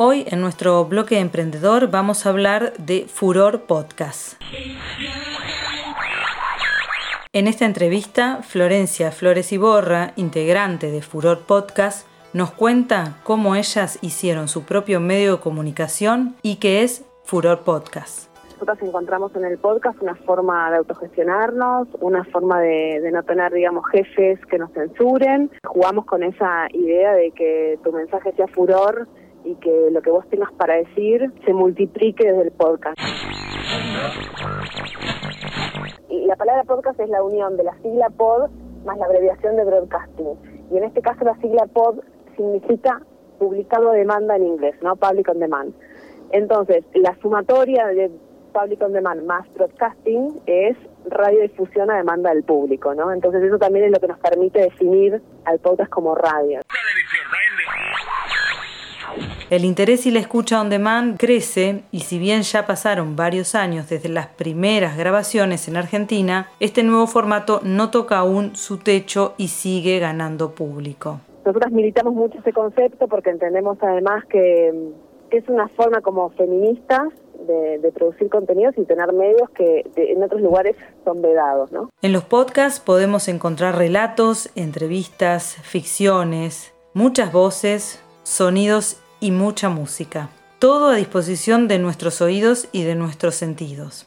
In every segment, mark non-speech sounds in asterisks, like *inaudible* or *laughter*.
Hoy en nuestro bloque emprendedor vamos a hablar de Furor Podcast. En esta entrevista, Florencia Flores Iborra, integrante de Furor Podcast, nos cuenta cómo ellas hicieron su propio medio de comunicación y qué es Furor Podcast. Nosotros encontramos en el podcast una forma de autogestionarnos, una forma de, de, no tener, digamos, jefes que nos censuren. Jugamos con esa idea de que tu mensaje sea furor y que lo que vos tengas para decir se multiplique desde el podcast. Y la palabra podcast es la unión de la sigla pod más la abreviación de broadcasting. Y en este caso la sigla pod significa publicado a demanda en inglés, ¿no? Public on demand. Entonces, la sumatoria de public on demand más broadcasting es radiodifusión a demanda del público, ¿no? Entonces eso también es lo que nos permite definir al podcast como radio. El interés y la escucha on demand crece y si bien ya pasaron varios años desde las primeras grabaciones en Argentina, este nuevo formato no toca aún su techo y sigue ganando público. Nosotras militamos mucho ese concepto porque entendemos además que, que es una forma como feministas de, de, producir contenidos y tener medios que de, en otros lugares son vedados. ¿no? En los podcasts podemos encontrar relatos, entrevistas, ficciones, muchas voces, sonidos y mucha música. Todo a disposición de nuestros oídos y de nuestros sentidos.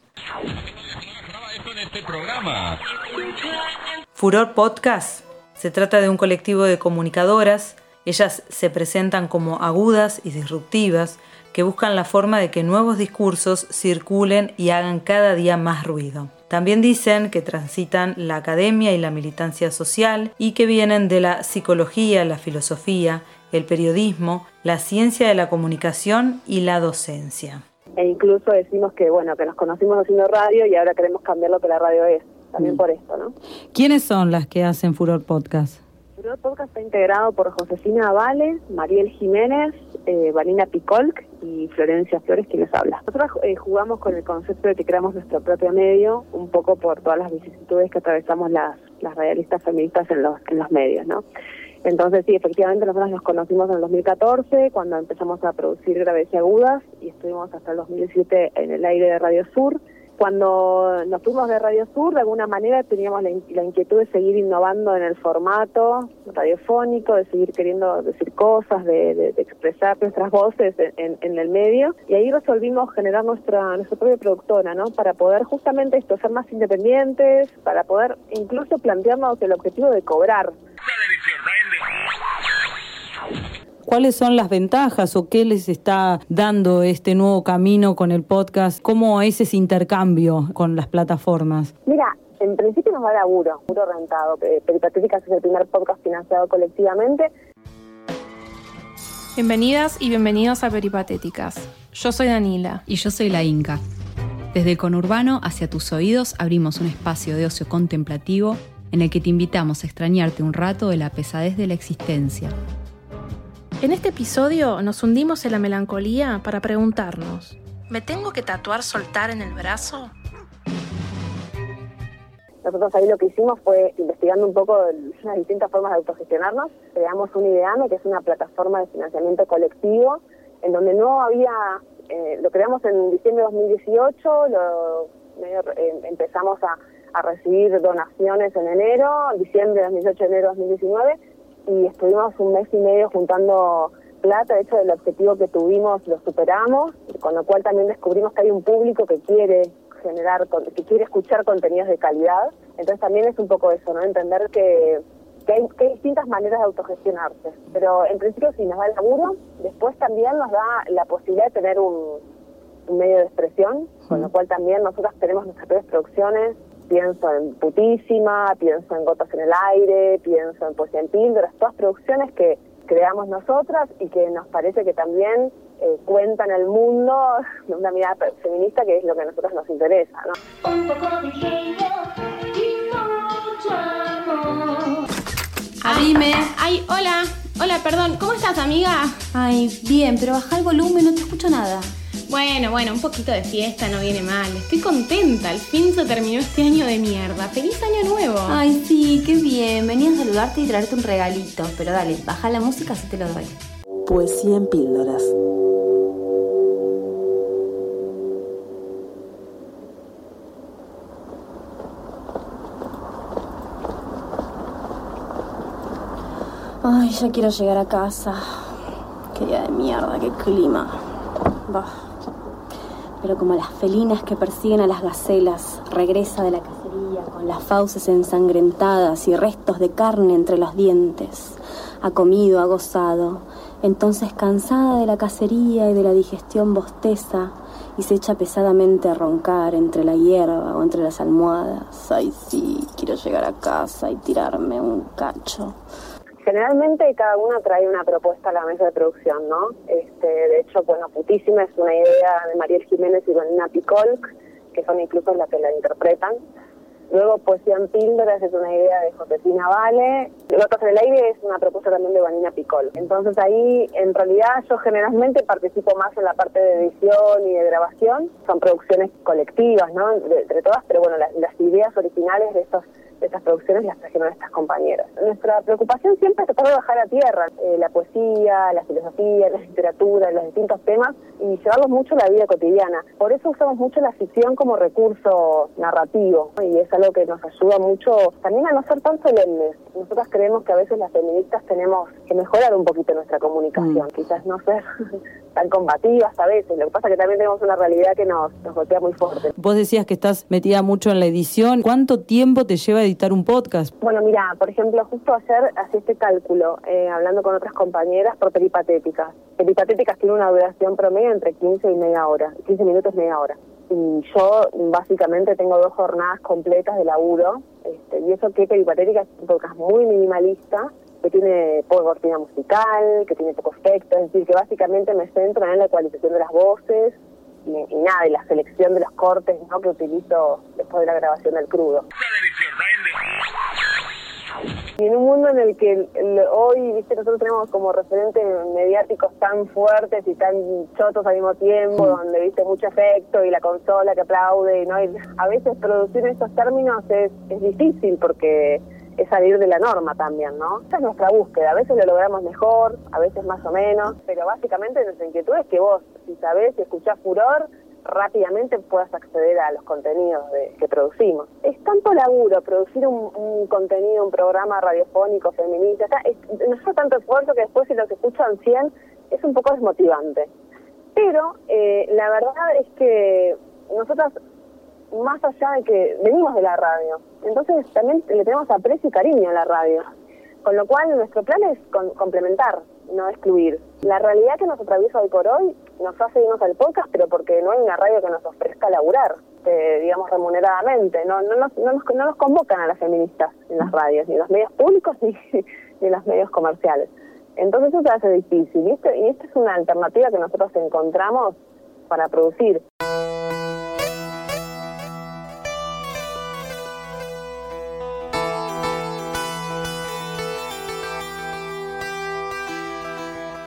Furor Podcast se trata de un colectivo de comunicadoras. Ellas se presentan como agudas y disruptivas que buscan la forma de que nuevos discursos circulen y hagan cada día más ruido. También dicen que transitan la academia y la militancia social y que vienen de la psicología, la filosofía, el periodismo, la ciencia de la comunicación y la docencia. E incluso decimos que bueno, que nos conocimos haciendo radio y ahora queremos cambiar lo que la radio es, también mm. por esto, ¿no? ¿Quiénes son las que hacen Furor Podcast? Furor Podcast está integrado por Josefina Vale, Mariel Jiménez, eh, Vanina Picolc y Florencia Flores, quien les habla. Nosotros eh, jugamos con el concepto de que creamos nuestro propio medio, un poco por todas las vicisitudes que atravesamos las, las radialistas feministas en los, en los medios, ¿no? Entonces, sí, efectivamente, nosotros nos conocimos en el 2014, cuando empezamos a producir graves y agudas, y estuvimos hasta el 2017 en el aire de Radio Sur. Cuando nos fuimos de Radio Sur, de alguna manera teníamos la, inquietud de seguir innovando en el formato radiofónico, de seguir queriendo decir cosas, de, expresar nuestras voces en, en, el medio. Y ahí resolvimos generar nuestra, nuestra propia productora, ¿no? Para poder justamente esto, ser más independientes, para poder incluso plantearnos el objetivo de cobrar. ¿Cuáles son las ventajas o qué les está dando este nuevo camino con el podcast? ¿Cómo es ese intercambio con las plataformas? Mira, en principio nos da laburo, puro rentado. Peripatéticas es el primer podcast financiado colectivamente. Bienvenidas y bienvenidos a Peripatéticas. Yo soy Danila. Y yo soy la Inca. Desde el conurbano hacia tus oídos abrimos un espacio de ocio contemplativo en el que te invitamos a extrañarte un rato de la pesadez de la existencia. En este episodio nos hundimos en la melancolía para preguntarnos, ¿me tengo que tatuar soltar en el brazo? Nosotros ahí lo que hicimos fue, investigando un poco las distintas formas de autogestionarnos, creamos un IDEAME, que es una plataforma de financiamiento colectivo, en donde no había, eh, lo creamos en diciembre de 2018, lo, eh, empezamos a a recibir donaciones en enero, diciembre de 2018, enero de 2019, y estuvimos un mes y medio juntando plata, de hecho el objetivo que tuvimos lo superamos, con lo cual también descubrimos que hay un público que quiere generar, que quiere escuchar contenidos de calidad, entonces también es un poco eso, ¿no? Entender que, que, hay, que hay distintas maneras de autogestionarse, pero en principio sí nos da el laburo, después también nos da la posibilidad de tener un, un medio de expresión, con lo cual también nosotros tenemos nuestras propias producciones, pienso en Putísima, pienso en Gotas en el Aire, pienso en Poesía en Píldoras, todas producciones que creamos nosotras y que nos parece que también eh, cuentan el mundo *laughs* de una mirada feminista que es lo que a nosotros nos interesa. ¿no? Un poco de y mucho amor. Ay, hola, hola, perdón, ¿cómo estás, amiga? Ay, bien, pero baja el volumen, no te escucho nada. Bueno, bueno, un poquito de fiesta no viene mal. Estoy contenta, al fin se terminó este año de mierda. ¡Feliz año nuevo! Ay, sí, qué bien. Venía a saludarte y traerte un regalito. Pero dale, baja la música si te lo doy. Poesía en píldoras. Ay, ya quiero llegar a casa. Qué día de mierda, qué clima. Bah. Pero como las felinas que persiguen a las gacelas, regresa de la cacería con las fauces ensangrentadas y restos de carne entre los dientes. Ha comido, ha gozado. Entonces, cansada de la cacería y de la digestión bosteza, y se echa pesadamente a roncar entre la hierba o entre las almohadas. Ay, sí, quiero llegar a casa y tirarme un cacho. Generalmente cada uno trae una propuesta a la mesa de producción, ¿no? Este, de hecho, bueno, Putísima es una idea de Mariel Jiménez y Vanina Picolc, que son incluso las que la interpretan. Luego Poesía en Píldoras es una idea de Josefina Vale. Notas en el aire es una propuesta también de Vanina Picol. Entonces ahí, en realidad, yo generalmente participo más en la parte de edición y de grabación. Son producciones colectivas, ¿no? Entre todas, pero bueno, las ideas originales de estos estas producciones las trajeron estas compañeras. Nuestra preocupación siempre es tratar de bajar a tierra eh, la poesía, la filosofía, la literatura, los distintos temas y llevarlos mucho a la vida cotidiana. Por eso usamos mucho la ficción como recurso narrativo y es algo que nos ayuda mucho también a no ser tan solemnes. Nosotras creemos que a veces las feministas tenemos que mejorar un poquito nuestra comunicación, mm. quizás no ser *laughs* tan combativas a veces. Lo que pasa es que también tenemos una realidad que nos, nos golpea muy fuerte. Vos decías que estás metida mucho en la edición. ¿Cuánto tiempo te lleva editar un podcast? Bueno, mira, por ejemplo, justo ayer hacía este cálculo, eh, hablando con otras compañeras por peripatéticas. Peripatéticas tiene una duración promedio entre 15 y media hora, 15 minutos, media hora. Y yo básicamente tengo dos jornadas completas de laburo, este, y eso que Peripatéticas es un podcast muy minimalista, que tiene poca cortina musical, que tiene poco efecto, es decir, que básicamente me centro en la ecualización de las voces y, y nada, y la selección de los cortes ¿no? que utilizo después de la grabación del crudo. Y en un mundo en el que hoy, viste, nosotros tenemos como referentes mediáticos tan fuertes y tan chotos al mismo tiempo, donde viste mucho efecto y la consola que aplaude, ¿no? Y a veces producir en estos términos es, es difícil porque es salir de la norma también, ¿no? Esa es nuestra búsqueda. A veces lo logramos mejor, a veces más o menos, pero básicamente nuestra inquietud es que vos, si sabés, si escuchás furor, rápidamente puedas acceder a los contenidos que producimos. Es tanto laburo producir un, contenido, un programa radiofónico feminista, es, no es tanto esfuerzo que después si los escuchan 100 es un poco desmotivante. Pero eh, la verdad es que nosotras, más allá de que venimos de la radio, entonces también le tenemos aprecio y cariño a la radio. Con lo cual nuestro plan es complementar, no excluir. La realidad que nos atraviesa hoy por hoy nos hace irnos al podcast, pero porque no hay una radio que nos ofrezca laburar, eh, digamos, remuneradamente. No, no, nos, no, nos, no nos convocan a las feministas en las radios, ni en los medios públicos *laughs* ni, ni en los medios comerciales. Entonces eso se hace difícil, ¿viste? Y esta es una alternativa que nosotros encontramos para producir.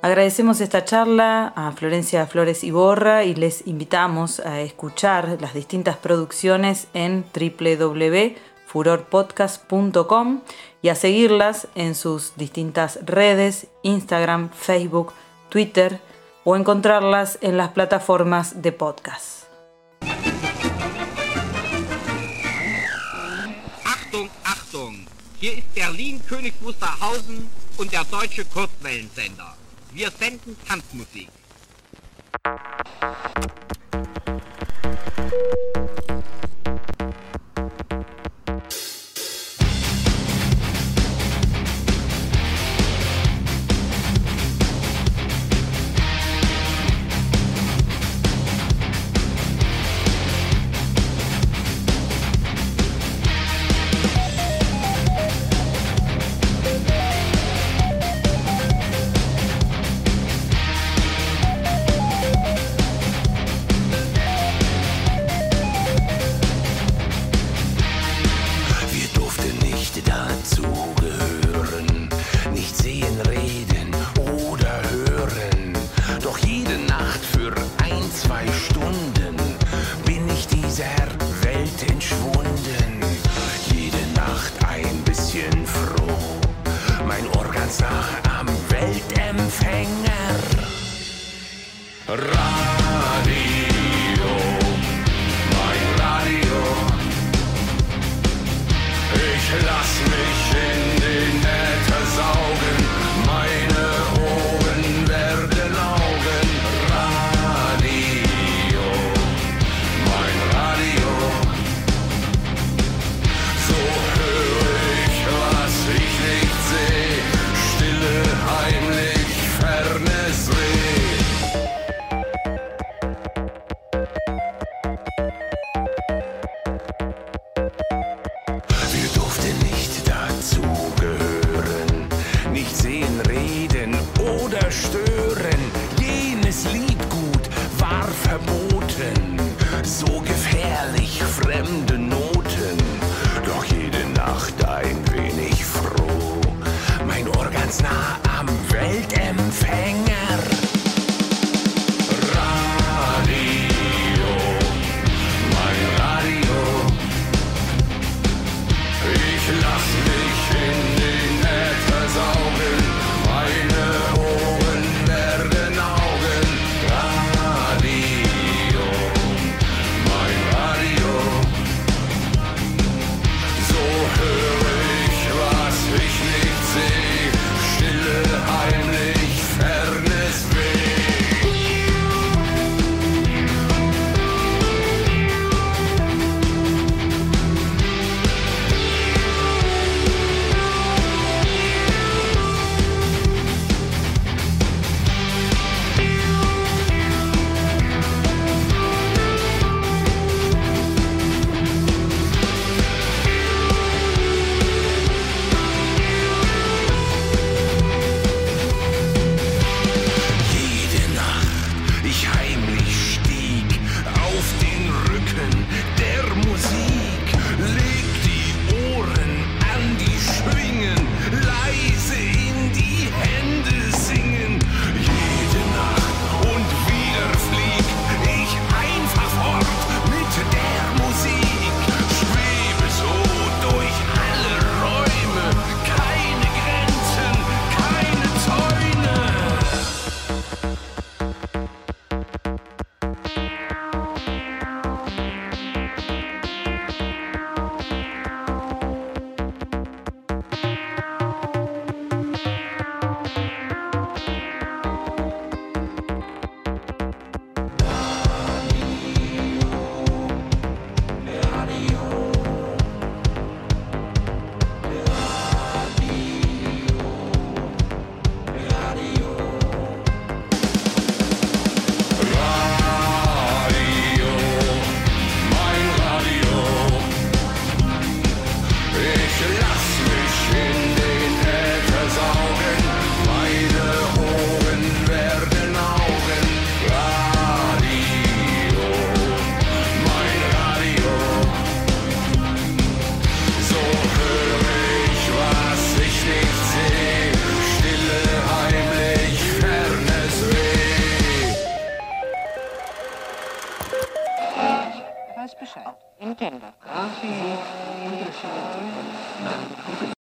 Agradecemos esta charla a Florencia Flores Iborra y les invitamos a escuchar las distintas producciones en www.furorpodcast.com y a seguirlas en sus distintas redes, Instagram, Facebook, Twitter o encontrarlas en las plataformas de podcast. Achtung, Achtung! Hier ist Berlin König Wusterhausen und deutsche Kurzwellensender. Wir senden Tanzmusik. Zerstören. Jenes Liedgut war verboten, so